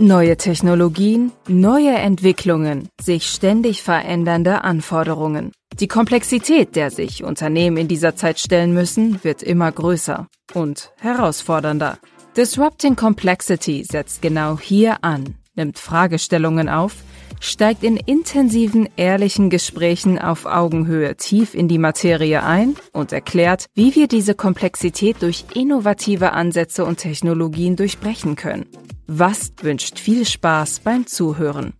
Neue Technologien, neue Entwicklungen, sich ständig verändernde Anforderungen. Die Komplexität, der sich Unternehmen in dieser Zeit stellen müssen, wird immer größer und herausfordernder. Disrupting Complexity setzt genau hier an, nimmt Fragestellungen auf, steigt in intensiven, ehrlichen Gesprächen auf Augenhöhe tief in die Materie ein und erklärt, wie wir diese Komplexität durch innovative Ansätze und Technologien durchbrechen können. Was wünscht viel Spaß beim Zuhören.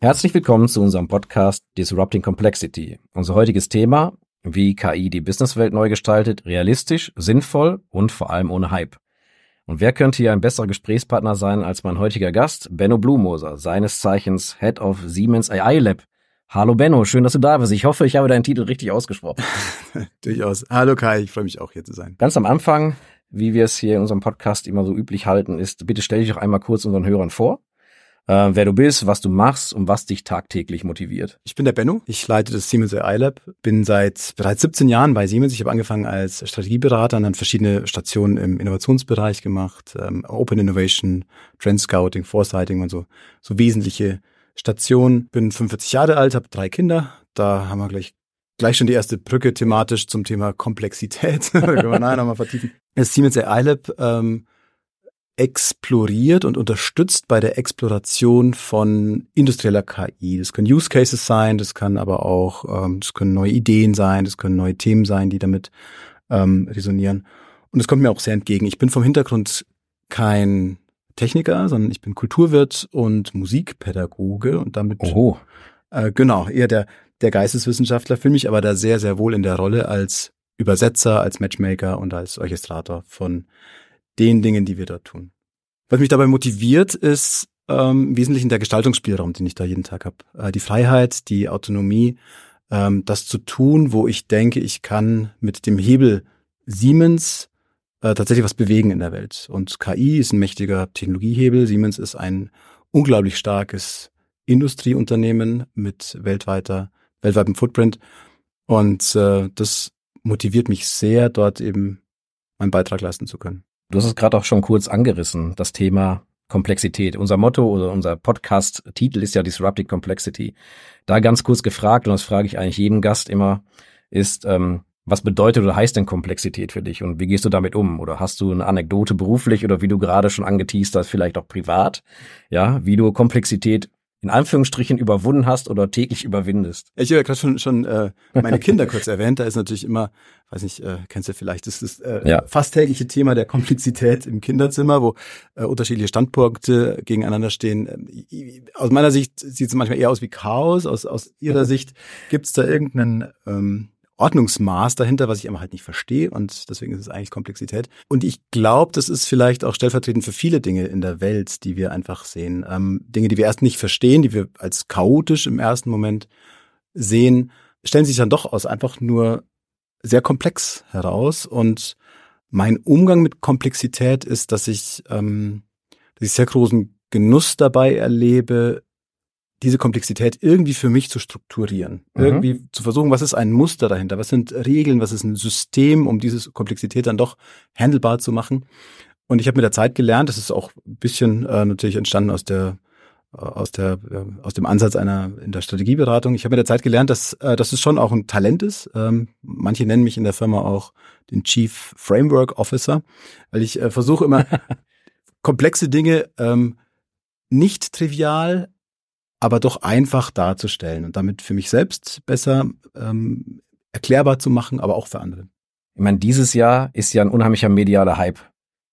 Herzlich willkommen zu unserem Podcast Disrupting Complexity. Unser heutiges Thema, wie KI die Businesswelt neu gestaltet, realistisch, sinnvoll und vor allem ohne Hype. Und wer könnte hier ein besserer Gesprächspartner sein als mein heutiger Gast, Benno Blumoser, seines Zeichens Head of Siemens AI Lab. Hallo Benno, schön, dass du da bist. Ich hoffe, ich habe deinen Titel richtig ausgesprochen. Durchaus. Hallo Kai, ich freue mich auch hier zu sein. Ganz am Anfang, wie wir es hier in unserem Podcast immer so üblich halten, ist, bitte stell dich doch einmal kurz unseren Hörern vor äh, wer du bist, was du machst und was dich tagtäglich motiviert. Ich bin der Benno. Ich leite das Siemens AI Lab. Bin seit bereits 17 Jahren bei Siemens. Ich habe angefangen als Strategieberater und dann verschiedene Stationen im Innovationsbereich gemacht. Ähm, Open Innovation, Trend Scouting, Foresighting und so. So wesentliche Stationen. Bin 45 Jahre alt, habe drei Kinder. Da haben wir gleich gleich schon die erste Brücke thematisch zum Thema Komplexität. können wir nachher nochmal vertiefen. Das Siemens AI Lab ähm, exploriert und unterstützt bei der Exploration von industrieller KI. Das können Use Cases sein, das kann aber auch, ähm, das können neue Ideen sein, das können neue Themen sein, die damit ähm, resonieren. Und es kommt mir auch sehr entgegen. Ich bin vom Hintergrund kein Techniker, sondern ich bin Kulturwirt und Musikpädagoge und damit Oho. Äh, genau eher der der Geisteswissenschaftler. Fühle mich aber da sehr sehr wohl in der Rolle als Übersetzer, als Matchmaker und als Orchestrator von den Dingen, die wir dort tun. Was mich dabei motiviert, ist ähm, im Wesentlichen der Gestaltungsspielraum, den ich da jeden Tag habe. Äh, die Freiheit, die Autonomie, ähm, das zu tun, wo ich denke, ich kann mit dem Hebel Siemens äh, tatsächlich was bewegen in der Welt. Und KI ist ein mächtiger Technologiehebel. Siemens ist ein unglaublich starkes Industrieunternehmen mit weltweiter, weltweitem Footprint. Und äh, das motiviert mich sehr, dort eben meinen Beitrag leisten zu können. Du hast es gerade auch schon kurz angerissen, das Thema Komplexität. Unser Motto oder unser Podcast-Titel ist ja Disrupting Complexity. Da ganz kurz gefragt, und das frage ich eigentlich jeden Gast immer, ist, ähm, was bedeutet oder heißt denn Komplexität für dich und wie gehst du damit um? Oder hast du eine Anekdote beruflich oder wie du gerade schon angeteased hast, vielleicht auch privat, ja, wie du Komplexität in Anführungsstrichen überwunden hast oder täglich überwindest. Ich habe ja gerade schon, schon äh, meine Kinder kurz erwähnt. Da ist natürlich immer, weiß nicht, äh, kennst du vielleicht, das ist das äh, ja. fast tägliche Thema der Komplexität im Kinderzimmer, wo äh, unterschiedliche Standpunkte gegeneinander stehen. Ähm, aus meiner Sicht sieht es manchmal eher aus wie Chaos. Aus, aus ihrer Sicht gibt es da irgendeinen ähm, Ordnungsmaß dahinter, was ich aber halt nicht verstehe und deswegen ist es eigentlich Komplexität. Und ich glaube, das ist vielleicht auch stellvertretend für viele Dinge in der Welt, die wir einfach sehen. Ähm, Dinge, die wir erst nicht verstehen, die wir als chaotisch im ersten Moment sehen, stellen sich dann doch aus einfach nur sehr komplex heraus. Und mein Umgang mit Komplexität ist, dass ich, ähm, dass ich sehr großen Genuss dabei erlebe, diese Komplexität irgendwie für mich zu strukturieren. Mhm. Irgendwie zu versuchen, was ist ein Muster dahinter? Was sind Regeln? Was ist ein System, um diese Komplexität dann doch handelbar zu machen? Und ich habe mit der Zeit gelernt, das ist auch ein bisschen äh, natürlich entstanden aus der äh, aus der äh, aus dem Ansatz einer in der Strategieberatung. Ich habe mit der Zeit gelernt, dass äh, dass es schon auch ein Talent ist. Ähm, manche nennen mich in der Firma auch den Chief Framework Officer, weil ich äh, versuche immer komplexe Dinge ähm, nicht trivial aber doch einfach darzustellen und damit für mich selbst besser ähm, erklärbar zu machen, aber auch für andere. Ich meine, dieses Jahr ist ja ein unheimlicher medialer Hype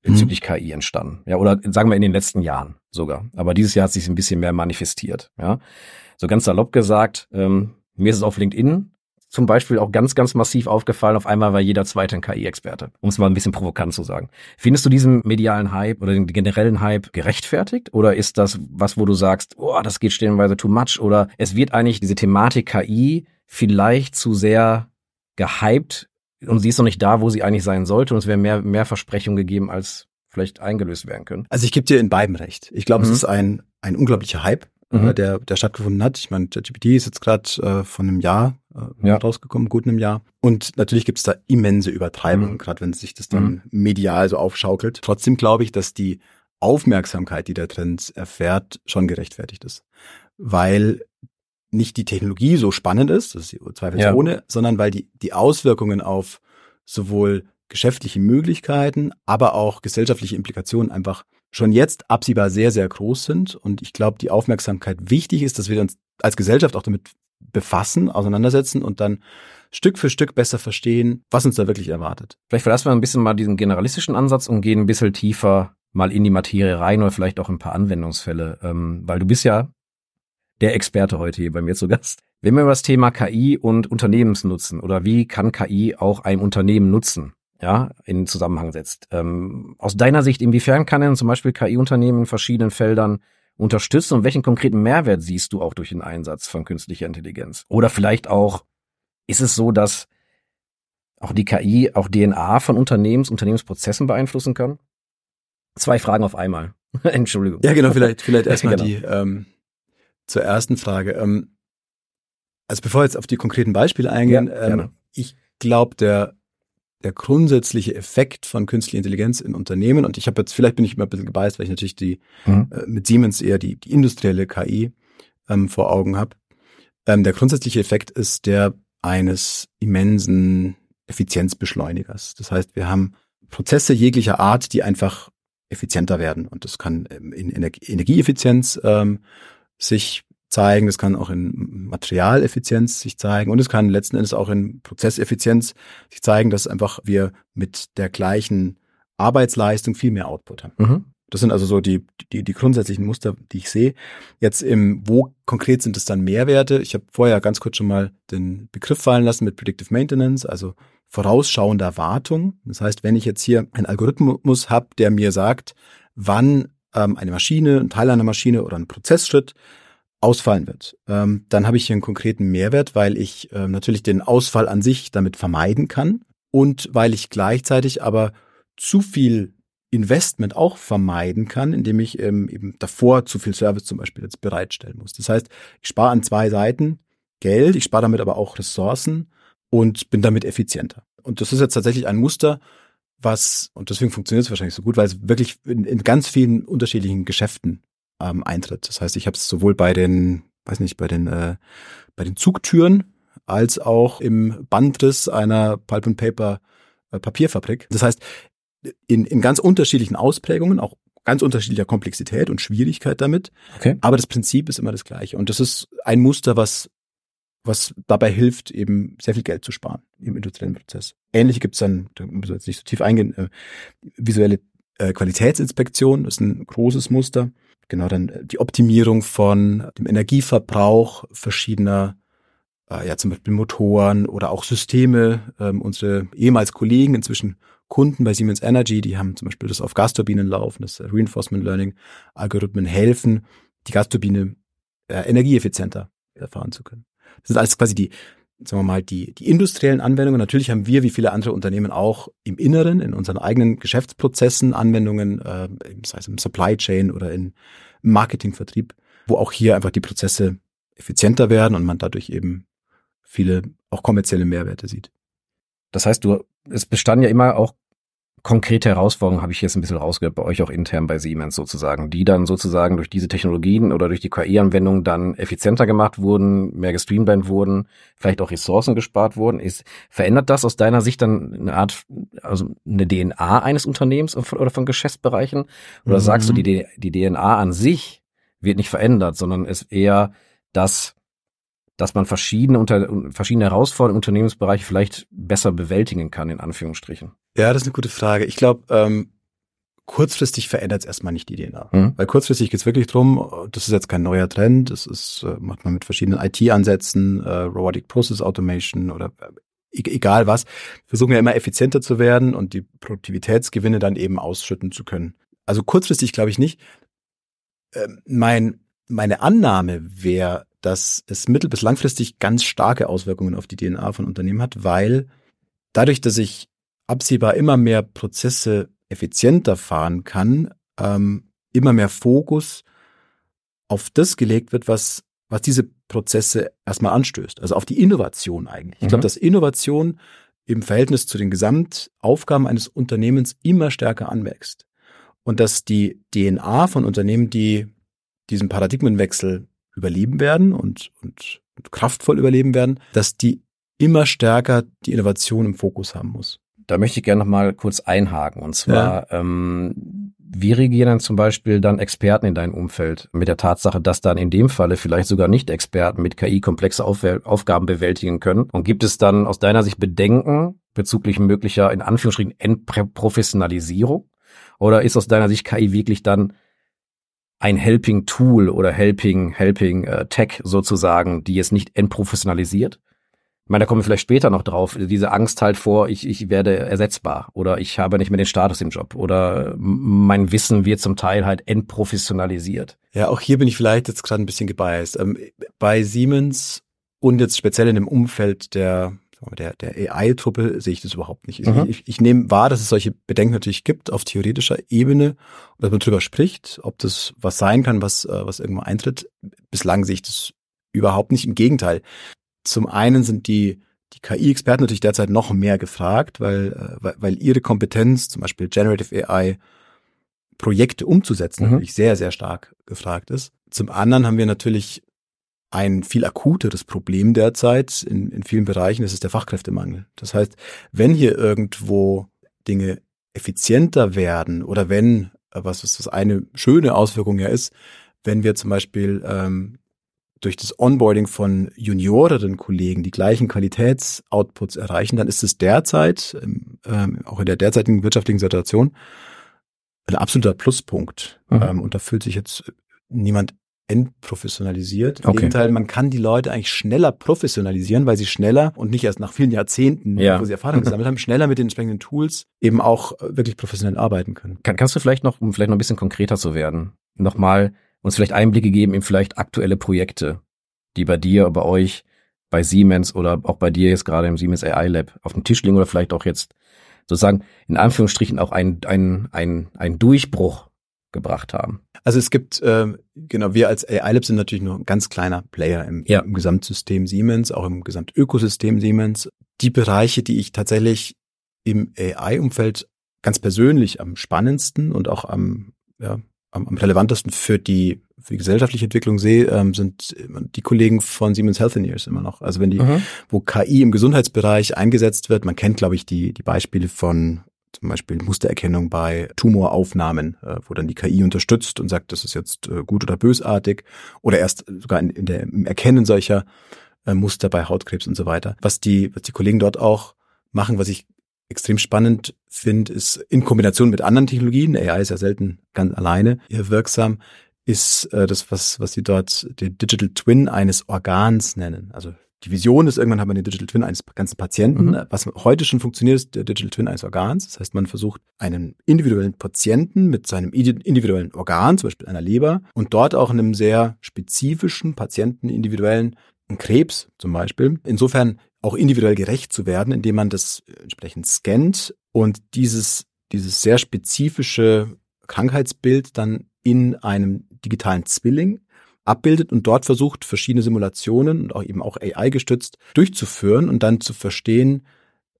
bezüglich mhm. KI entstanden. Ja, oder sagen wir in den letzten Jahren sogar. Aber dieses Jahr hat sich ein bisschen mehr manifestiert. Ja, so ganz salopp gesagt, ähm, mir ist es auf LinkedIn zum Beispiel auch ganz, ganz massiv aufgefallen. Auf einmal war jeder zweite ein KI-Experte, um es mal ein bisschen provokant zu sagen. Findest du diesen medialen Hype oder den generellen Hype gerechtfertigt? Oder ist das was, wo du sagst, oh, das geht stellenweise too much? Oder es wird eigentlich diese Thematik KI vielleicht zu sehr gehypt und sie ist noch nicht da, wo sie eigentlich sein sollte und es wäre mehr, mehr Versprechungen gegeben, als vielleicht eingelöst werden können? Also ich gebe dir in beiden recht. Ich glaube, mhm. es ist ein, ein unglaublicher Hype mhm. der, der stattgefunden hat. Ich meine, ChatGPT ist jetzt gerade äh, von einem Jahr äh, ja. rausgekommen, gut einem Jahr. Und natürlich gibt es da immense Übertreibungen, mhm. gerade wenn sich das dann mhm. medial so aufschaukelt. Trotzdem glaube ich, dass die Aufmerksamkeit, die der Trend erfährt, schon gerechtfertigt ist. Weil nicht die Technologie so spannend ist, das ist zweifelsohne, ja. sondern weil die, die Auswirkungen auf sowohl geschäftliche Möglichkeiten, aber auch gesellschaftliche Implikationen einfach schon jetzt absehbar sehr, sehr groß sind. Und ich glaube, die Aufmerksamkeit wichtig ist, dass wir uns als Gesellschaft auch damit befassen, auseinandersetzen und dann Stück für Stück besser verstehen, was uns da wirklich erwartet. Vielleicht verlassen wir ein bisschen mal diesen generalistischen Ansatz und gehen ein bisschen tiefer mal in die Materie rein oder vielleicht auch ein paar Anwendungsfälle, ähm, weil du bist ja der Experte heute hier bei mir zu Gast. Wenn wir über das Thema KI und Unternehmensnutzen oder wie kann KI auch ein Unternehmen nutzen, ja, in Zusammenhang setzt. Ähm, aus deiner Sicht, inwiefern kann denn zum Beispiel KI-Unternehmen in verschiedenen Feldern unterstützen und welchen konkreten Mehrwert siehst du auch durch den Einsatz von künstlicher Intelligenz? Oder vielleicht auch, ist es so, dass auch die KI auch DNA von Unternehmens, Unternehmensprozessen beeinflussen kann? Zwei Fragen auf einmal. Entschuldigung. Ja, genau, vielleicht, vielleicht erstmal genau. die ähm, zur ersten Frage. Ähm, also bevor wir jetzt auf die konkreten Beispiele eingehen, ja, ähm, ich glaube, der der grundsätzliche Effekt von künstlicher Intelligenz in Unternehmen, und ich habe jetzt, vielleicht bin ich immer ein bisschen gebeißt, weil ich natürlich die mhm. äh, mit Siemens eher die, die industrielle KI ähm, vor Augen habe. Ähm, der grundsätzliche Effekt ist der eines immensen Effizienzbeschleunigers. Das heißt, wir haben Prozesse jeglicher Art, die einfach effizienter werden. Und das kann ähm, in Energieeffizienz ähm, sich zeigen, das kann auch in Materialeffizienz sich zeigen und es kann letzten Endes auch in Prozesseffizienz sich zeigen, dass einfach wir mit der gleichen Arbeitsleistung viel mehr Output haben. Mhm. Das sind also so die, die, die grundsätzlichen Muster, die ich sehe. Jetzt im, wo konkret sind es dann Mehrwerte? Ich habe vorher ganz kurz schon mal den Begriff fallen lassen mit Predictive Maintenance, also vorausschauender Wartung. Das heißt, wenn ich jetzt hier einen Algorithmus habe, der mir sagt, wann ähm, eine Maschine, ein Teil einer Maschine oder ein Prozessschritt ausfallen wird, ähm, dann habe ich hier einen konkreten Mehrwert, weil ich ähm, natürlich den Ausfall an sich damit vermeiden kann und weil ich gleichzeitig aber zu viel Investment auch vermeiden kann, indem ich ähm, eben davor zu viel Service zum Beispiel jetzt bereitstellen muss. Das heißt, ich spare an zwei Seiten Geld, ich spare damit aber auch Ressourcen und bin damit effizienter. Und das ist jetzt tatsächlich ein Muster, was, und deswegen funktioniert es wahrscheinlich so gut, weil es wirklich in, in ganz vielen unterschiedlichen Geschäften ähm, eintritt. Das heißt, ich habe es sowohl bei den, weiß nicht, bei den, äh, bei den Zugtüren als auch im Bandriss einer Pulp and Paper äh, Papierfabrik. Das heißt, in, in ganz unterschiedlichen Ausprägungen, auch ganz unterschiedlicher Komplexität und Schwierigkeit damit. Okay. Aber das Prinzip ist immer das gleiche. Und das ist ein Muster, was, was dabei hilft, eben sehr viel Geld zu sparen im industriellen Prozess. Ähnliche gibt es dann, da müssen wir jetzt nicht so tief eingehen, äh, visuelle äh, Qualitätsinspektion ist ein großes Muster. Genau, dann äh, die Optimierung von dem Energieverbrauch verschiedener, äh, ja zum Beispiel Motoren oder auch Systeme. Ähm, unsere ehemals Kollegen, inzwischen Kunden bei Siemens Energy, die haben zum Beispiel das auf Gasturbinen laufen, das Reinforcement Learning Algorithmen helfen, die Gasturbine äh, energieeffizienter erfahren zu können. Das sind alles quasi die, sagen wir mal, die, die industriellen Anwendungen. Natürlich haben wir, wie viele andere Unternehmen auch im Inneren, in unseren eigenen Geschäftsprozessen Anwendungen, äh, sei es im Supply Chain oder in Marketingvertrieb, wo auch hier einfach die Prozesse effizienter werden und man dadurch eben viele auch kommerzielle Mehrwerte sieht. Das heißt, du, es bestand ja immer auch konkrete Herausforderungen habe ich jetzt ein bisschen rausgehört, bei euch auch intern bei Siemens sozusagen, die dann sozusagen durch diese Technologien oder durch die KI-Anwendung dann effizienter gemacht wurden, mehr gestreamlined wurden, vielleicht auch Ressourcen gespart wurden. Ist, verändert das aus deiner Sicht dann eine Art, also eine DNA eines Unternehmens oder von Geschäftsbereichen? Oder mhm. sagst du, die, die DNA an sich wird nicht verändert, sondern ist eher das, dass man verschiedene, unter, verschiedene Herausforderungen im Unternehmensbereich vielleicht besser bewältigen kann, in Anführungsstrichen? Ja, das ist eine gute Frage. Ich glaube, ähm, kurzfristig verändert es erstmal nicht die DNA. Mhm. Weil kurzfristig geht es wirklich drum, das ist jetzt kein neuer Trend, das ist, äh, macht man mit verschiedenen IT-Ansätzen, äh, Robotic Process Automation oder äh, e-, egal was, versuchen ja immer effizienter zu werden und die Produktivitätsgewinne dann eben ausschütten zu können. Also kurzfristig glaube ich nicht. Ähm, mein, meine Annahme wäre, dass es mittel- bis langfristig ganz starke Auswirkungen auf die DNA von Unternehmen hat, weil dadurch, dass ich absehbar immer mehr Prozesse effizienter fahren kann, ähm, immer mehr Fokus auf das gelegt wird, was, was diese Prozesse erstmal anstößt. Also auf die Innovation eigentlich. Ich glaube, mhm. dass Innovation im Verhältnis zu den Gesamtaufgaben eines Unternehmens immer stärker anwächst. Und dass die DNA von Unternehmen, die diesen Paradigmenwechsel überleben werden und, und kraftvoll überleben werden, dass die immer stärker die Innovation im Fokus haben muss. Da möchte ich gerne noch mal kurz einhaken. Und zwar, ja. ähm, wie reagieren dann zum Beispiel dann Experten in deinem Umfeld mit der Tatsache, dass dann in dem Falle vielleicht sogar Nicht-Experten mit KI komplexe Auf Aufgaben bewältigen können? Und gibt es dann aus deiner Sicht Bedenken bezüglich möglicher, in Anführungsstrichen, Entprofessionalisierung? Oder ist aus deiner Sicht KI wirklich dann ein Helping Tool oder Helping, Helping äh, Tech sozusagen, die es nicht entprofessionalisiert? Ich meine, da kommen wir vielleicht später noch drauf. Diese Angst halt vor, ich, ich werde ersetzbar oder ich habe nicht mehr den Status im Job oder mein Wissen wird zum Teil halt entprofessionalisiert. Ja, auch hier bin ich vielleicht jetzt gerade ein bisschen gebiased. Ähm, bei Siemens und jetzt speziell in dem Umfeld der der, der AI-Truppe sehe ich das überhaupt nicht. Mhm. Ich, ich nehme wahr, dass es solche Bedenken natürlich gibt auf theoretischer Ebene, dass man drüber spricht, ob das was sein kann, was, äh, was irgendwo eintritt. Bislang sehe ich das überhaupt nicht. Im Gegenteil. Zum einen sind die, die KI-Experten natürlich derzeit noch mehr gefragt, weil, äh, weil, weil ihre Kompetenz, zum Beispiel Generative AI, Projekte umzusetzen, mhm. natürlich sehr, sehr stark gefragt ist. Zum anderen haben wir natürlich ein viel akuteres Problem derzeit in, in vielen Bereichen, das ist der Fachkräftemangel. Das heißt, wenn hier irgendwo Dinge effizienter werden oder wenn, was, was eine schöne Auswirkung ja ist, wenn wir zum Beispiel ähm, durch das Onboarding von junioreren Kollegen die gleichen Qualitätsoutputs erreichen, dann ist es derzeit, ähm, auch in der derzeitigen wirtschaftlichen Situation, ein absoluter Pluspunkt. Mhm. Ähm, und da fühlt sich jetzt niemand entprofessionalisiert. Im okay. Gegenteil, man kann die Leute eigentlich schneller professionalisieren, weil sie schneller und nicht erst nach vielen Jahrzehnten, ja. wo sie Erfahrung gesammelt haben, schneller mit den entsprechenden Tools eben auch äh, wirklich professionell arbeiten können. Kann, kannst du vielleicht noch, um vielleicht noch ein bisschen konkreter zu werden, nochmal uns vielleicht Einblicke geben in vielleicht aktuelle Projekte, die bei dir, bei euch, bei Siemens oder auch bei dir jetzt gerade im Siemens AI Lab auf dem Tisch liegen oder vielleicht auch jetzt sozusagen in Anführungsstrichen auch ein, ein, ein, ein Durchbruch gebracht haben. Also es gibt, äh, genau, wir als AI Lab sind natürlich nur ein ganz kleiner Player im, ja. im Gesamtsystem Siemens, auch im Gesamtökosystem Siemens. Die Bereiche, die ich tatsächlich im AI-Umfeld ganz persönlich am spannendsten und auch am, ja, am, am relevantesten für die, für die gesellschaftliche Entwicklung sehe, ähm, sind die Kollegen von Siemens Healthineers immer noch. Also wenn die, mhm. wo KI im Gesundheitsbereich eingesetzt wird, man kennt, glaube ich, die, die Beispiele von zum Beispiel Mustererkennung bei Tumoraufnahmen, äh, wo dann die KI unterstützt und sagt, das ist jetzt äh, gut oder bösartig oder erst sogar in, in der, im Erkennen solcher äh, Muster bei Hautkrebs und so weiter. Was die, was die Kollegen dort auch machen, was ich extrem spannend finde, ist in Kombination mit anderen Technologien, AI ist ja selten ganz alleine hier wirksam, ist äh, das, was, was sie dort den Digital Twin eines Organs nennen. Also die Vision ist, irgendwann hat man den Digital Twin eines ganzen Patienten. Mhm. Was heute schon funktioniert, ist der Digital Twin eines Organs. Das heißt, man versucht einen individuellen Patienten mit seinem individuellen Organ, zum Beispiel einer Leber, und dort auch einem sehr spezifischen Patienten individuellen Krebs zum Beispiel. Insofern auch individuell gerecht zu werden, indem man das entsprechend scannt und dieses, dieses sehr spezifische Krankheitsbild dann in einem digitalen Zwilling abbildet und dort versucht, verschiedene Simulationen und auch eben auch AI gestützt durchzuführen und dann zu verstehen,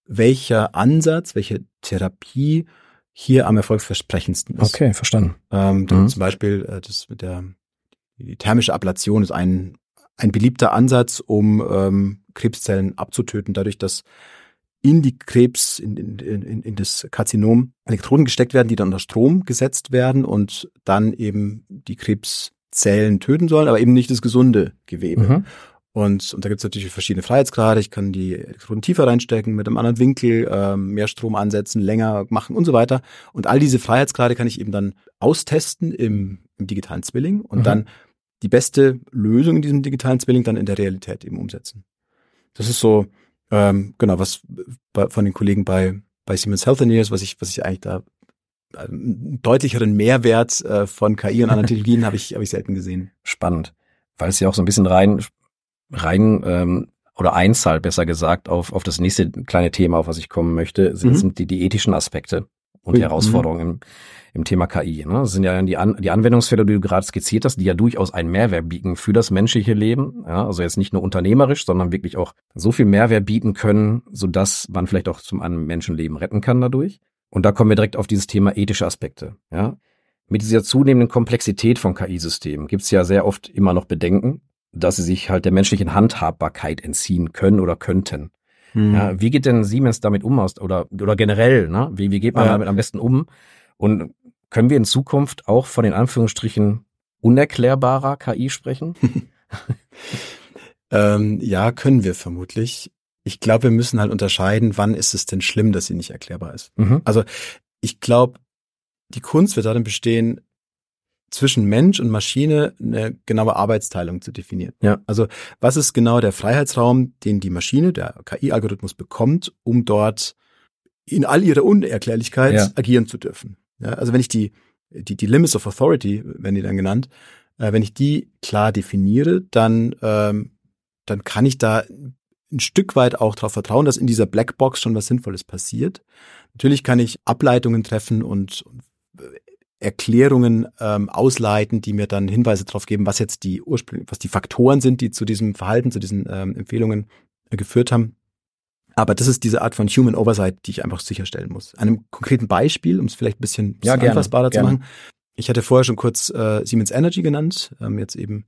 welcher Ansatz, welche Therapie hier am erfolgsversprechendsten ist. Okay, verstanden. Ähm, mhm. Zum Beispiel äh, das mit der die thermische Ablation ist ein ein beliebter Ansatz, um ähm, Krebszellen abzutöten, dadurch, dass in die Krebs, in, in, in, in das Karzinom Elektroden gesteckt werden, die dann unter Strom gesetzt werden und dann eben die Krebs Zellen töten sollen, aber eben nicht das gesunde Gewebe. Mhm. Und, und da gibt es natürlich verschiedene Freiheitsgrade. Ich kann die Elektroden tiefer reinstecken, mit einem anderen Winkel, ähm, mehr Strom ansetzen, länger machen und so weiter. Und all diese Freiheitsgrade kann ich eben dann austesten im, im digitalen Zwilling und mhm. dann die beste Lösung in diesem digitalen Zwilling dann in der Realität eben umsetzen. Das ist so, ähm, genau, was bei, von den Kollegen bei, bei Siemens Healthineers, was ich, was ich eigentlich da einen deutlicheren Mehrwert äh, von KI und anderen Technologien habe ich, hab ich selten gesehen. Spannend. Weil es ja auch so ein bisschen rein, rein ähm, oder einzahlt, besser gesagt, auf, auf das nächste kleine Thema, auf was ich kommen möchte, sind, mhm. sind die, die ethischen Aspekte. und Herausforderungen im, im Thema KI. Ne? Das sind ja die, An die Anwendungsfälle, die du gerade skizziert hast, die ja durchaus einen Mehrwert bieten für das menschliche Leben. Ja? Also jetzt nicht nur unternehmerisch, sondern wirklich auch so viel Mehrwert bieten können, sodass man vielleicht auch zum einen Menschenleben retten kann dadurch. Und da kommen wir direkt auf dieses Thema ethische Aspekte. Ja? Mit dieser zunehmenden Komplexität von KI-Systemen gibt es ja sehr oft immer noch Bedenken, dass sie sich halt der menschlichen Handhabbarkeit entziehen können oder könnten. Hm. Ja, wie geht denn Siemens damit um oder, oder generell, ne? Wie, wie geht man ja. damit am besten um? Und können wir in Zukunft auch von den Anführungsstrichen unerklärbarer KI sprechen? ähm, ja, können wir vermutlich. Ich glaube, wir müssen halt unterscheiden, wann ist es denn schlimm, dass sie nicht erklärbar ist. Mhm. Also ich glaube, die Kunst wird darin bestehen, zwischen Mensch und Maschine eine genaue Arbeitsteilung zu definieren. Ja. Also was ist genau der Freiheitsraum, den die Maschine, der KI-Algorithmus bekommt, um dort in all ihrer Unerklärlichkeit ja. agieren zu dürfen. Ja, also wenn ich die, die, die Limits of Authority, werden die dann genannt, äh, wenn ich die klar definiere, dann, ähm, dann kann ich da ein Stück weit auch darauf vertrauen, dass in dieser Blackbox schon was Sinnvolles passiert. Natürlich kann ich Ableitungen treffen und Erklärungen ähm, ausleiten, die mir dann Hinweise darauf geben, was jetzt die Ursprünge, was die Faktoren sind, die zu diesem Verhalten, zu diesen ähm, Empfehlungen äh, geführt haben. Aber das ist diese Art von Human Oversight, die ich einfach sicherstellen muss. Einem konkreten Beispiel, um es vielleicht ein bisschen, ja, anfassbarer zu machen. Ich hatte vorher schon kurz äh, Siemens Energy genannt, ähm, jetzt eben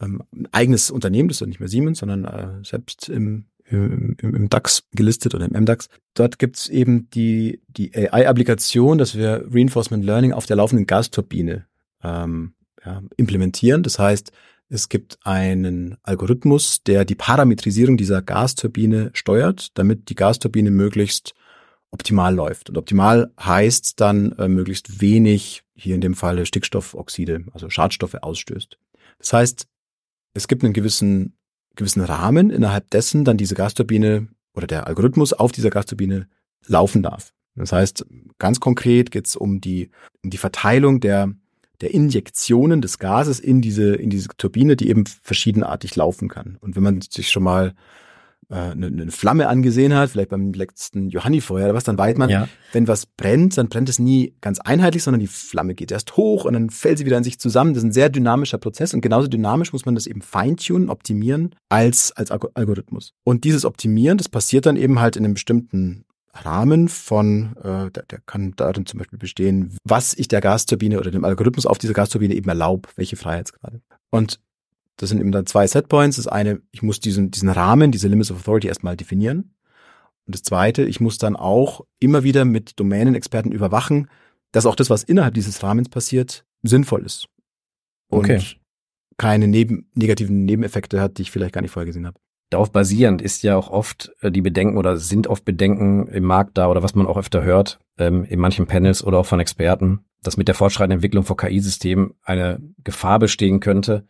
ähm, ein eigenes Unternehmen, das ist nicht mehr Siemens, sondern äh, selbst im im, im DAX gelistet oder im MDAX. Dort gibt's eben die, die AI-Applikation, dass wir Reinforcement Learning auf der laufenden Gasturbine ähm, ja, implementieren. Das heißt, es gibt einen Algorithmus, der die Parametrisierung dieser Gasturbine steuert, damit die Gasturbine möglichst optimal läuft. Und optimal heißt dann äh, möglichst wenig, hier in dem Falle Stickstoffoxide, also Schadstoffe ausstößt. Das heißt, es gibt einen gewissen gewissen Rahmen, innerhalb dessen dann diese Gasturbine oder der Algorithmus auf dieser Gasturbine laufen darf. Das heißt, ganz konkret geht es um die, um die Verteilung der, der Injektionen des Gases in diese, in diese Turbine, die eben verschiedenartig laufen kann. Und wenn man sich schon mal eine, eine Flamme angesehen hat, vielleicht beim letzten Johannifeuer oder was, dann weiß man, ja. wenn was brennt, dann brennt es nie ganz einheitlich, sondern die Flamme geht erst hoch und dann fällt sie wieder in sich zusammen. Das ist ein sehr dynamischer Prozess und genauso dynamisch muss man das eben feintunen, optimieren als, als Algorithmus. Und dieses Optimieren, das passiert dann eben halt in einem bestimmten Rahmen von, äh, der, der kann darin zum Beispiel bestehen, was ich der Gasturbine oder dem Algorithmus auf dieser Gasturbine eben erlaube, welche Freiheitsgrade. Und das sind eben dann zwei Setpoints. Das eine, ich muss diesen, diesen Rahmen, diese Limits of Authority erstmal definieren. Und das zweite, ich muss dann auch immer wieder mit Domänenexperten überwachen, dass auch das, was innerhalb dieses Rahmens passiert, sinnvoll ist. Und okay. keine neben, negativen Nebeneffekte hat, die ich vielleicht gar nicht vorher gesehen habe. Darauf basierend ist ja auch oft äh, die Bedenken oder sind oft Bedenken im Markt da oder was man auch öfter hört, ähm, in manchen Panels oder auch von Experten, dass mit der fortschreitenden Entwicklung von KI-Systemen eine Gefahr bestehen könnte,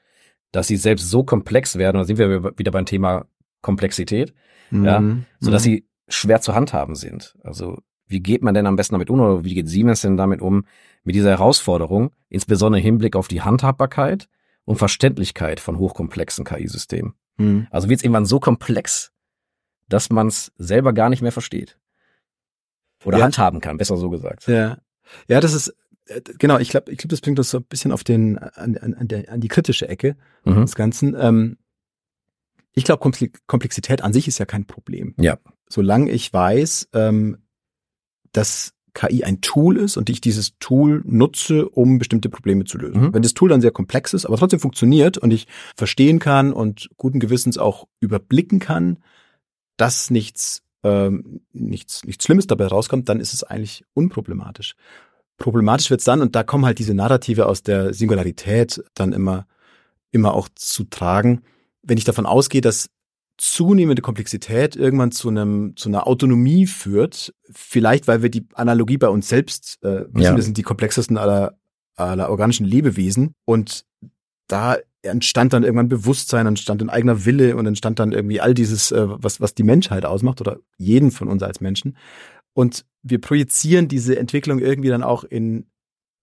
dass sie selbst so komplex werden, da sind wir wieder beim Thema Komplexität, mhm. ja, so dass mhm. sie schwer zu handhaben sind. Also wie geht man denn am besten damit um oder wie geht Siemens denn damit um mit dieser Herausforderung, insbesondere im Hinblick auf die Handhabbarkeit und Verständlichkeit von hochkomplexen KI-Systemen? Mhm. Also wird es irgendwann so komplex, dass man es selber gar nicht mehr versteht oder ja. handhaben kann, besser so gesagt. Ja, ja, das ist genau, ich glaube, ich glaube, das bringt uns so ein bisschen auf den an, an, der, an die kritische Ecke mhm. des Ganzen. Ähm, ich glaube, Komplexität an sich ist ja kein Problem. Ja. Solange ich weiß, ähm, dass KI ein Tool ist und ich dieses Tool nutze, um bestimmte Probleme zu lösen. Mhm. Wenn das Tool dann sehr komplex ist, aber trotzdem funktioniert und ich verstehen kann und guten Gewissens auch überblicken kann, dass nichts ähm, nichts nichts Schlimmes dabei rauskommt, dann ist es eigentlich unproblematisch. Problematisch wird's dann, und da kommen halt diese Narrative aus der Singularität dann immer, immer auch zu tragen, wenn ich davon ausgehe, dass zunehmende Komplexität irgendwann zu einem zu einer Autonomie führt, vielleicht weil wir die Analogie bei uns selbst äh, wissen, ja. wir sind die komplexesten aller, aller organischen Lebewesen und da entstand dann irgendwann Bewusstsein, entstand ein eigener Wille und entstand dann irgendwie all dieses, äh, was, was die Menschheit ausmacht oder jeden von uns als Menschen. Und wir projizieren diese Entwicklung irgendwie dann auch in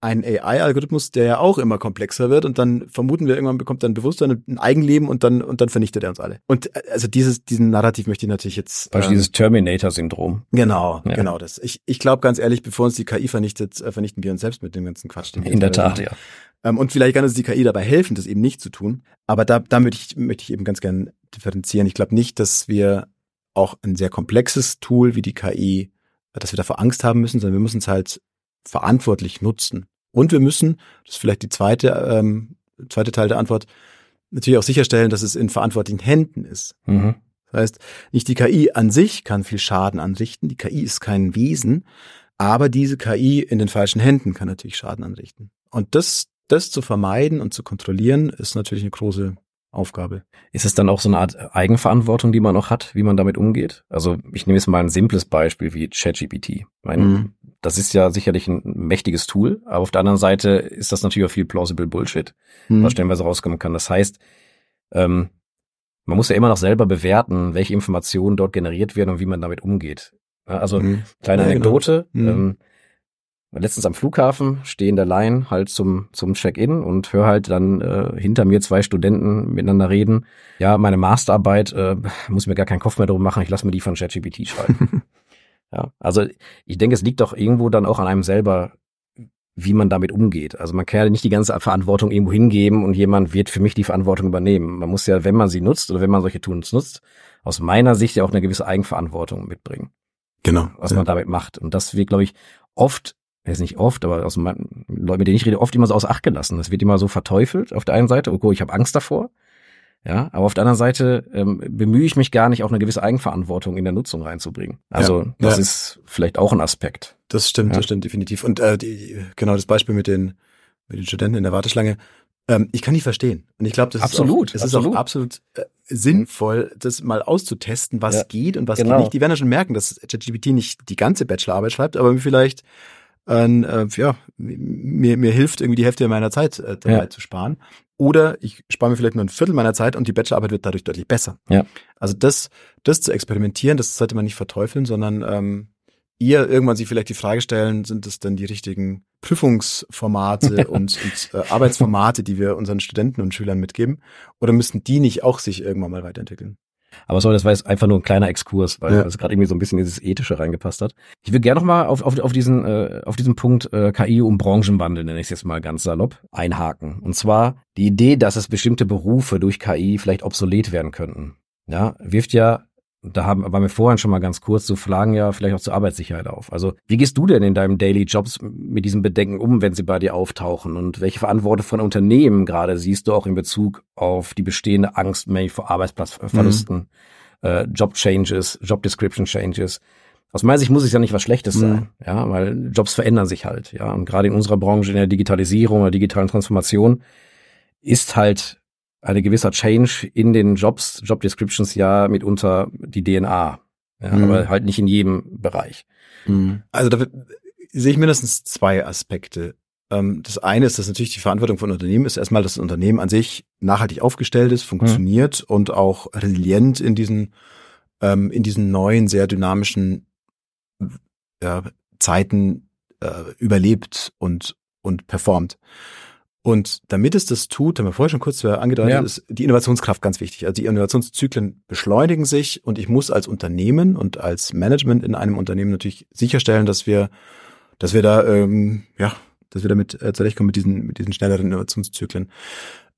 ein AI-Algorithmus, der ja auch immer komplexer wird und dann vermuten wir irgendwann bekommt dann Bewusstsein ein Eigenleben und dann und dann vernichtet er uns alle. Und äh, also dieses diesen Narrativ möchte ich natürlich jetzt Beispiel ähm, dieses Terminator-Syndrom. Genau, ja. genau das. Ich ich glaube ganz ehrlich, bevor uns die KI vernichtet, äh, vernichten wir uns selbst mit dem ganzen Quatsch. In der Tat, ja. Ähm, und vielleicht kann uns die KI dabei helfen, das eben nicht zu tun. Aber da, da möchte ich, möchte ich eben ganz gern differenzieren. Ich glaube nicht, dass wir auch ein sehr komplexes Tool wie die KI, dass wir davor Angst haben müssen, sondern wir müssen es halt verantwortlich nutzen. Und wir müssen, das ist vielleicht die zweite, ähm, zweite Teil der Antwort, natürlich auch sicherstellen, dass es in verantwortlichen Händen ist. Mhm. Das heißt, nicht die KI an sich kann viel Schaden anrichten. Die KI ist kein Wesen, aber diese KI in den falschen Händen kann natürlich Schaden anrichten. Und das, das zu vermeiden und zu kontrollieren, ist natürlich eine große Aufgabe. Ist es dann auch so eine Art Eigenverantwortung, die man noch hat, wie man damit umgeht? Also ich nehme jetzt mal ein simples Beispiel wie ChatGPT. Mhm. Das ist ja sicherlich ein mächtiges Tool, aber auf der anderen Seite ist das natürlich auch viel plausible Bullshit, mhm. was stellenweise rauskommen kann. Das heißt, ähm, man muss ja immer noch selber bewerten, welche Informationen dort generiert werden und wie man damit umgeht. Also mhm. kleine ja, genau. Anekdote. Genau. Ähm, letztens am Flughafen, stehe in der Line halt zum, zum Check-in und höre halt dann äh, hinter mir zwei Studenten miteinander reden. Ja, meine Masterarbeit äh, muss mir gar keinen Kopf mehr drum machen, ich lasse mir die von ChatGPT schreiben. ja, also ich denke, es liegt doch irgendwo dann auch an einem selber, wie man damit umgeht. Also man kann ja nicht die ganze Verantwortung irgendwo hingeben und jemand wird für mich die Verantwortung übernehmen. Man muss ja, wenn man sie nutzt oder wenn man solche Tools nutzt, aus meiner Sicht ja auch eine gewisse Eigenverantwortung mitbringen. Genau. Was ja. man damit macht. Und das wird, glaube ich, oft jetzt nicht oft, aber aus meinen Leuten, mit denen ich rede, oft immer so aus Acht gelassen. Das wird immer so verteufelt auf der einen Seite, okay, ich habe Angst davor. Ja, aber auf der anderen Seite ähm, bemühe ich mich gar nicht, auch eine gewisse Eigenverantwortung in der Nutzung reinzubringen. Also ja, das ja. ist vielleicht auch ein Aspekt. Das stimmt, ja. das stimmt definitiv. Und äh, die, genau das Beispiel mit den mit den Studenten in der Warteschlange. Ähm, ich kann nicht verstehen. Und ich glaube, das absolut, ist auch, es absolut. ist auch absolut äh, sinnvoll, das mal auszutesten, was geht und was genau. geht nicht. Die werden ja schon merken, dass ChatGPT nicht die ganze Bachelorarbeit schreibt, aber vielleicht äh, äh, ja, mir, mir hilft irgendwie die Hälfte meiner Zeit äh, dabei ja. zu sparen. Oder ich spare mir vielleicht nur ein Viertel meiner Zeit und die Bachelorarbeit wird dadurch deutlich besser. Ja. Also das, das zu experimentieren, das sollte man nicht verteufeln, sondern ähm, eher irgendwann sich vielleicht die Frage stellen, sind das denn die richtigen Prüfungsformate und, und äh, Arbeitsformate, die wir unseren Studenten und Schülern mitgeben? Oder müssten die nicht auch sich irgendwann mal weiterentwickeln? Aber sorry, das war jetzt einfach nur ein kleiner Exkurs, weil ja. es gerade irgendwie so ein bisschen dieses Ethische reingepasst hat. Ich will gerne noch mal auf, auf, auf diesen äh, auf diesen Punkt äh, KI und Branchenwandel, nenne ich es jetzt mal ganz salopp, einhaken. Und zwar die Idee, dass es bestimmte Berufe durch KI vielleicht obsolet werden könnten. Ja, wirft ja da haben, waren wir vorhin schon mal ganz kurz, so Fragen ja vielleicht auch zur Arbeitssicherheit auf. Also wie gehst du denn in deinem Daily Jobs mit diesen Bedenken um, wenn sie bei dir auftauchen? Und welche Verantwortung von Unternehmen gerade siehst du auch in Bezug auf die bestehende Angst vor Arbeitsplatzverlusten, mhm. äh, Job Changes, Job Description Changes? Aus meiner Sicht muss es ja nicht was Schlechtes mhm. sein, ja, weil Jobs verändern sich halt, ja. Und gerade in unserer Branche, in der Digitalisierung oder digitalen Transformation, ist halt eine gewisser Change in den Jobs, Job Descriptions ja mitunter die DNA. Ja, mhm. Aber halt nicht in jedem Bereich. Mhm. Also da sehe ich mindestens zwei Aspekte. Ähm, das eine ist, dass natürlich die Verantwortung von Unternehmen ist erstmal, dass das Unternehmen an sich nachhaltig aufgestellt ist, funktioniert mhm. und auch resilient in diesen, ähm, in diesen neuen, sehr dynamischen ja, Zeiten äh, überlebt und, und performt. Und damit es das tut, haben wir vorher schon kurz angedeutet, ja. ist die Innovationskraft ganz wichtig. Also die Innovationszyklen beschleunigen sich und ich muss als Unternehmen und als Management in einem Unternehmen natürlich sicherstellen, dass wir, dass wir da, ähm, ja, dass wir damit äh, zurechtkommen mit diesen, mit diesen schnelleren Innovationszyklen.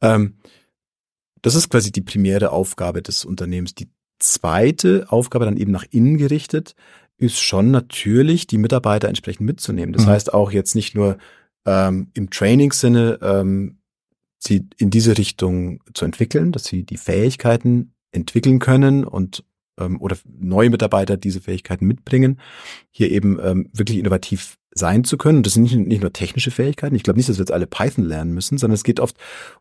Ähm, das ist quasi die primäre Aufgabe des Unternehmens. Die zweite Aufgabe dann eben nach innen gerichtet ist schon natürlich, die Mitarbeiter entsprechend mitzunehmen. Das mhm. heißt auch jetzt nicht nur ähm, im Trainingsinne ähm, sie in diese Richtung zu entwickeln, dass sie die Fähigkeiten entwickeln können und ähm, oder neue Mitarbeiter diese Fähigkeiten mitbringen, hier eben ähm, wirklich innovativ sein zu können. Und das sind nicht, nicht nur technische Fähigkeiten. Ich glaube nicht, dass wir jetzt alle Python lernen müssen, sondern es geht oft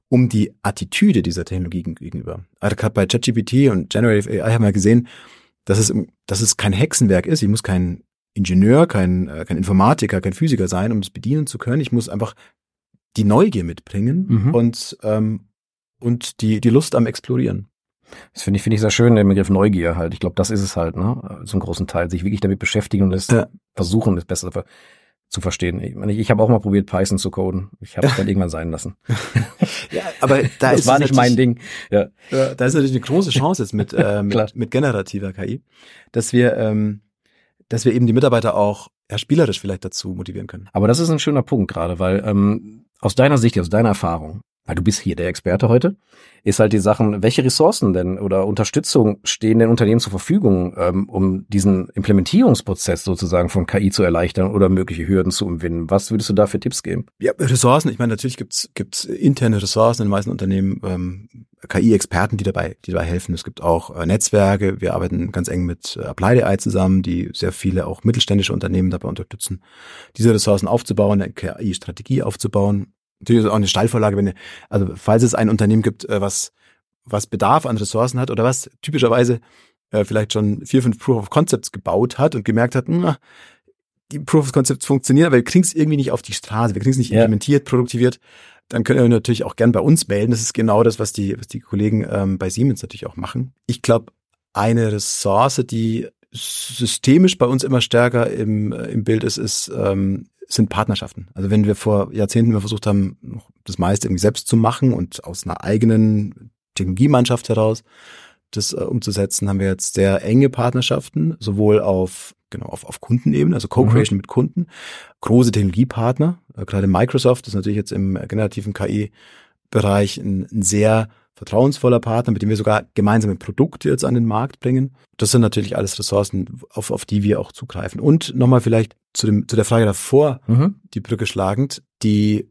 um die Attitüde dieser Technologie gegenüber. Also gerade bei ChatGPT und Generative AI haben wir gesehen, dass es, dass es kein Hexenwerk ist. Ich muss kein Ingenieur, kein, äh, kein Informatiker, kein Physiker sein, um es bedienen zu können. Ich muss einfach die Neugier mitbringen mhm. und, ähm, und die, die Lust am Explorieren. Das finde ich, finde ich sehr schön, den Begriff Neugier halt. Ich glaube, das ist es halt, ne? Zum großen Teil. Sich wirklich damit beschäftigen und es ja. versuchen, das Beste zu verstehen. Ich, meine, ich habe auch mal probiert, Python zu coden. Ich habe es dann irgendwann sein lassen. ja, aber da das ist war nicht mein Ding. Ja. Da ist natürlich eine große Chance jetzt mit, äh, mit, mit generativer KI, dass wir, ähm, dass wir eben die Mitarbeiter auch ja, spielerisch vielleicht dazu motivieren können. Aber das ist ein schöner Punkt gerade, weil ähm, aus deiner Sicht, aus deiner Erfahrung, weil du bist hier der Experte heute, ist halt die Sachen, welche Ressourcen denn oder Unterstützung stehen den Unternehmen zur Verfügung, ähm, um diesen Implementierungsprozess sozusagen von KI zu erleichtern oder mögliche Hürden zu umwinden? Was würdest du da für Tipps geben? Ja, Ressourcen, ich meine, natürlich gibt's gibt's interne Ressourcen in den meisten Unternehmen, ähm, KI-Experten, die dabei, die dabei helfen. Es gibt auch äh, Netzwerke. Wir arbeiten ganz eng mit äh, Applied AI zusammen, die sehr viele auch mittelständische Unternehmen dabei unterstützen, diese Ressourcen aufzubauen, eine KI-Strategie aufzubauen natürlich ist auch eine Steilvorlage, wenn, also falls es ein Unternehmen gibt, äh, was, was Bedarf an Ressourcen hat oder was typischerweise äh, vielleicht schon vier, fünf Proof of Concepts gebaut hat und gemerkt hat, na, die Proof of Concepts funktionieren, aber wir kriegen es irgendwie nicht auf die Straße, wir kriegen es nicht ja. implementiert, produktiviert, dann können wir natürlich auch gern bei uns melden. Das ist genau das, was die, was die Kollegen ähm, bei Siemens natürlich auch machen. Ich glaube, eine Ressource, die systemisch bei uns immer stärker im, äh, im Bild ist, ist ähm, sind Partnerschaften. Also wenn wir vor Jahrzehnten mal versucht haben, das meiste irgendwie selbst zu machen und aus einer eigenen Technologiemannschaft heraus das äh, umzusetzen, haben wir jetzt sehr enge Partnerschaften, sowohl auf genau auf, auf Kundenebene, also Co-Creation mhm. mit Kunden, große Technologiepartner, äh, gerade Microsoft ist natürlich jetzt im generativen KI-Bereich ein, ein sehr vertrauensvoller Partner, mit dem wir sogar gemeinsame Produkte jetzt an den Markt bringen. Das sind natürlich alles Ressourcen, auf, auf die wir auch zugreifen. Und nochmal vielleicht zu, dem, zu der Frage davor, mhm. die Brücke schlagend, die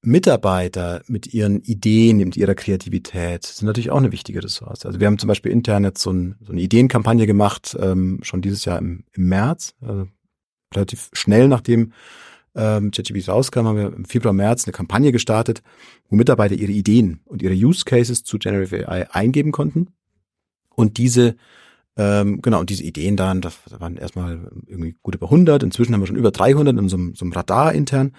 Mitarbeiter mit ihren Ideen, mit ihrer Kreativität sind natürlich auch eine wichtige Ressource. Also wir haben zum Beispiel intern jetzt so, ein, so eine Ideenkampagne gemacht, ähm, schon dieses Jahr im, im März, also relativ schnell nachdem ähm, ChatGPT rauskam, haben wir im Februar, März eine Kampagne gestartet, wo Mitarbeiter ihre Ideen und ihre Use Cases zu Generative AI eingeben konnten. Und diese, ähm, genau, und diese Ideen dann, das waren erstmal irgendwie gut über 100, inzwischen haben wir schon über 300 in so einem, so einem Radar intern.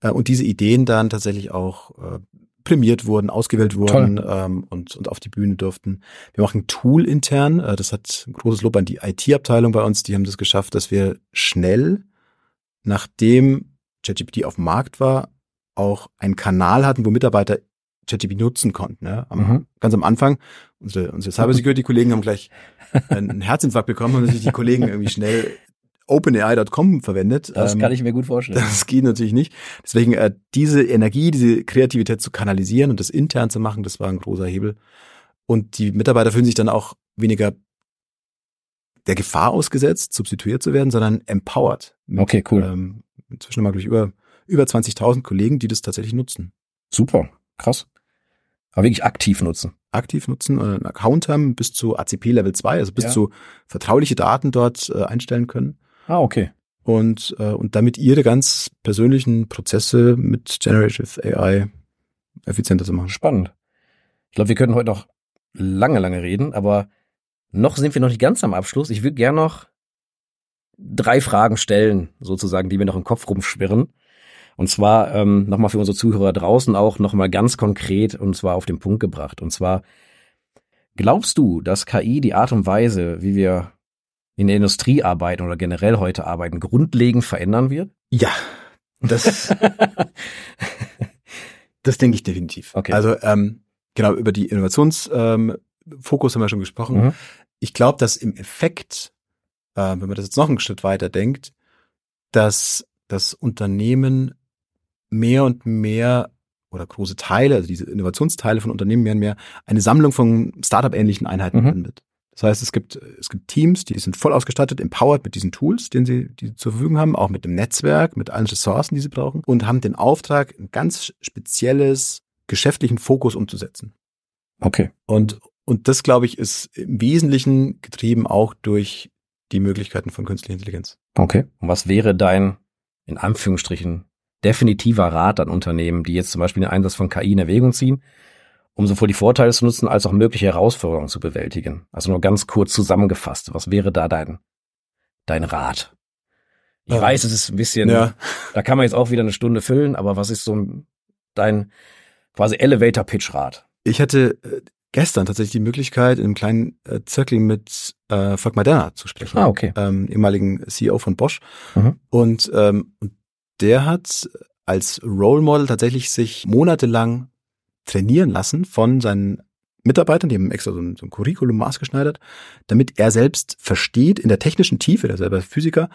Äh, und diese Ideen dann tatsächlich auch äh, prämiert wurden, ausgewählt wurden ähm, und, und auf die Bühne durften. Wir machen Tool intern, äh, das hat ein großes Lob an die IT-Abteilung bei uns, die haben das geschafft, dass wir schnell, nachdem ChatGPT auf dem Markt war, auch einen Kanal hatten, wo Mitarbeiter ChatGPT nutzen konnten. Ja? Am, mhm. Ganz am Anfang, unsere, unsere Cybersecurity-Kollegen haben gleich einen Herzinfarkt bekommen und natürlich die Kollegen irgendwie schnell OpenAI.com verwendet. Das ähm, kann ich mir gut vorstellen. Das geht natürlich nicht. Deswegen äh, diese Energie, diese Kreativität zu kanalisieren und das intern zu machen, das war ein großer Hebel. Und die Mitarbeiter fühlen sich dann auch weniger der Gefahr ausgesetzt, substituiert zu werden, sondern empowered. Mit, okay, cool. Ähm, inzwischen wir, glaube ich, über, über 20.000 Kollegen, die das tatsächlich nutzen. Super, krass. Aber wirklich aktiv nutzen. Aktiv nutzen, äh, einen Account haben, bis zu ACP Level 2, also bis ja. zu vertrauliche Daten dort äh, einstellen können. Ah, okay. Und, äh, und damit ihre ganz persönlichen Prozesse mit Generative AI effizienter zu machen. Spannend. Ich glaube, wir könnten heute noch lange, lange reden, aber noch sind wir noch nicht ganz am Abschluss. Ich würde gerne noch drei Fragen stellen, sozusagen, die mir noch im Kopf rumschwirren. Und zwar ähm, nochmal für unsere Zuhörer draußen auch nochmal ganz konkret und zwar auf den Punkt gebracht. Und zwar, glaubst du, dass KI die Art und Weise, wie wir in der Industrie arbeiten oder generell heute arbeiten, grundlegend verändern wird? Ja, das, das denke ich definitiv. Okay. Also ähm, genau über die Innovationsfokus ähm, haben wir schon gesprochen. Mhm. Ich glaube, dass im Effekt äh, wenn man das jetzt noch einen Schritt weiter denkt, dass das Unternehmen mehr und mehr oder große Teile, also diese Innovationsteile von Unternehmen mehr und mehr eine Sammlung von Startup-ähnlichen Einheiten mhm. findet. Das heißt, es gibt, es gibt Teams, die sind voll ausgestattet, empowered mit diesen Tools, den sie, die sie zur Verfügung haben, auch mit dem Netzwerk, mit allen Ressourcen, die sie brauchen und haben den Auftrag, ein ganz spezielles geschäftlichen Fokus umzusetzen. Okay. Und, und das, glaube ich, ist im Wesentlichen getrieben auch durch die Möglichkeiten von künstlicher Intelligenz. Okay. Und was wäre dein, in Anführungsstrichen, definitiver Rat an Unternehmen, die jetzt zum Beispiel den Einsatz von KI in Erwägung ziehen, um sowohl die Vorteile zu nutzen, als auch mögliche Herausforderungen zu bewältigen? Also nur ganz kurz zusammengefasst. Was wäre da dein, dein Rat? Ich ähm, weiß, es ist ein bisschen, ja. da kann man jetzt auch wieder eine Stunde füllen, aber was ist so dein quasi Elevator-Pitch-Rat? Ich hatte äh, gestern tatsächlich die Möglichkeit, in einem kleinen äh, Zirkel mit äh, Falk Madena zu sprechen. Ah, okay. Ähm, ehemaligen CEO von Bosch. Mhm. Und, ähm, der hat als Role Model tatsächlich sich monatelang trainieren lassen von seinen Mitarbeitern, die haben extra so ein, so ein Curriculum maßgeschneidert, damit er selbst versteht in der technischen Tiefe, der selber Physiker,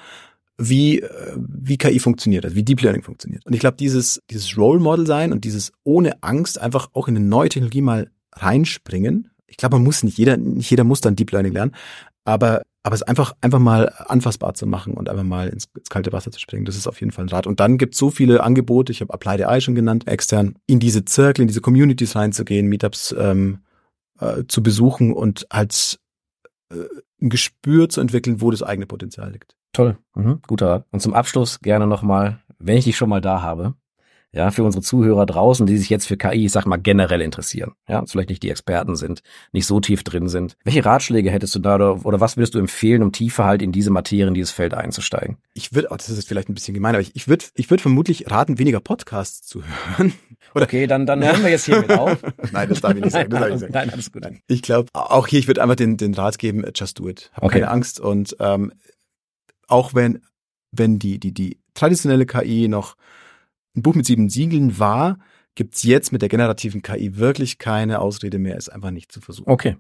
wie, wie KI funktioniert, also wie Deep Learning funktioniert. Und ich glaube, dieses, dieses Role Model sein und dieses ohne Angst einfach auch in eine neue Technologie mal reinspringen. Ich glaube, man muss nicht jeder, nicht jeder muss dann Deep Learning lernen, aber aber es einfach einfach mal anfassbar zu machen und einfach mal ins, ins kalte Wasser zu springen, das ist auf jeden Fall ein Rat. Und dann gibt es so viele Angebote, ich habe Applied AI schon genannt, extern, in diese Zirkel, in diese Communities reinzugehen, Meetups ähm, äh, zu besuchen und als äh, ein Gespür zu entwickeln, wo das eigene Potenzial liegt. Toll, mhm. guter Rat. Und zum Abschluss gerne nochmal, wenn ich dich schon mal da habe, ja, für unsere Zuhörer draußen, die sich jetzt für KI, ich sag mal, generell interessieren, ja, vielleicht nicht die Experten sind, nicht so tief drin sind. Welche Ratschläge hättest du da oder, oder was würdest du empfehlen, um tiefer halt in diese Materie, in dieses Feld einzusteigen? Ich würde, oh, das ist jetzt vielleicht ein bisschen gemein, aber ich, ich würde ich würd vermutlich raten, weniger Podcasts zu hören. Oder, okay, dann, dann hören wir jetzt hier mit auf. Nein, das darf ich nicht sagen. Das darf ich nicht sagen. Nein, alles gut. Nein. Ich glaube, auch hier, ich würde einfach den, den Rat geben, just do it. Hab okay. keine Angst und ähm, auch wenn, wenn die, die, die traditionelle KI noch ein Buch mit sieben Siegeln war, gibt's jetzt mit der generativen KI wirklich keine Ausrede mehr, es einfach nicht zu versuchen. Okay.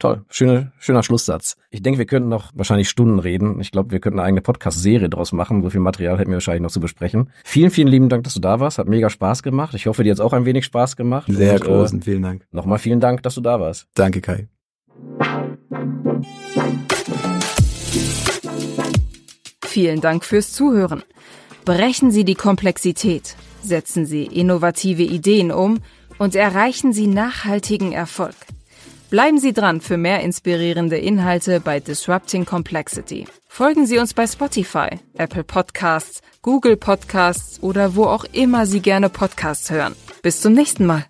Toll, schöner, schöner Schlusssatz. Ich denke, wir könnten noch wahrscheinlich Stunden reden. Ich glaube, wir könnten eine eigene Podcast-Serie draus machen. So viel Material hätten wir wahrscheinlich noch zu besprechen. Vielen, vielen lieben Dank, dass du da warst. Hat mega Spaß gemacht. Ich hoffe, dir hat auch ein wenig Spaß gemacht. Sehr Und, großen, äh, vielen Dank. Nochmal vielen Dank, dass du da warst. Danke, Kai. Vielen Dank fürs Zuhören. Brechen Sie die Komplexität, setzen Sie innovative Ideen um und erreichen Sie nachhaltigen Erfolg. Bleiben Sie dran für mehr inspirierende Inhalte bei Disrupting Complexity. Folgen Sie uns bei Spotify, Apple Podcasts, Google Podcasts oder wo auch immer Sie gerne Podcasts hören. Bis zum nächsten Mal.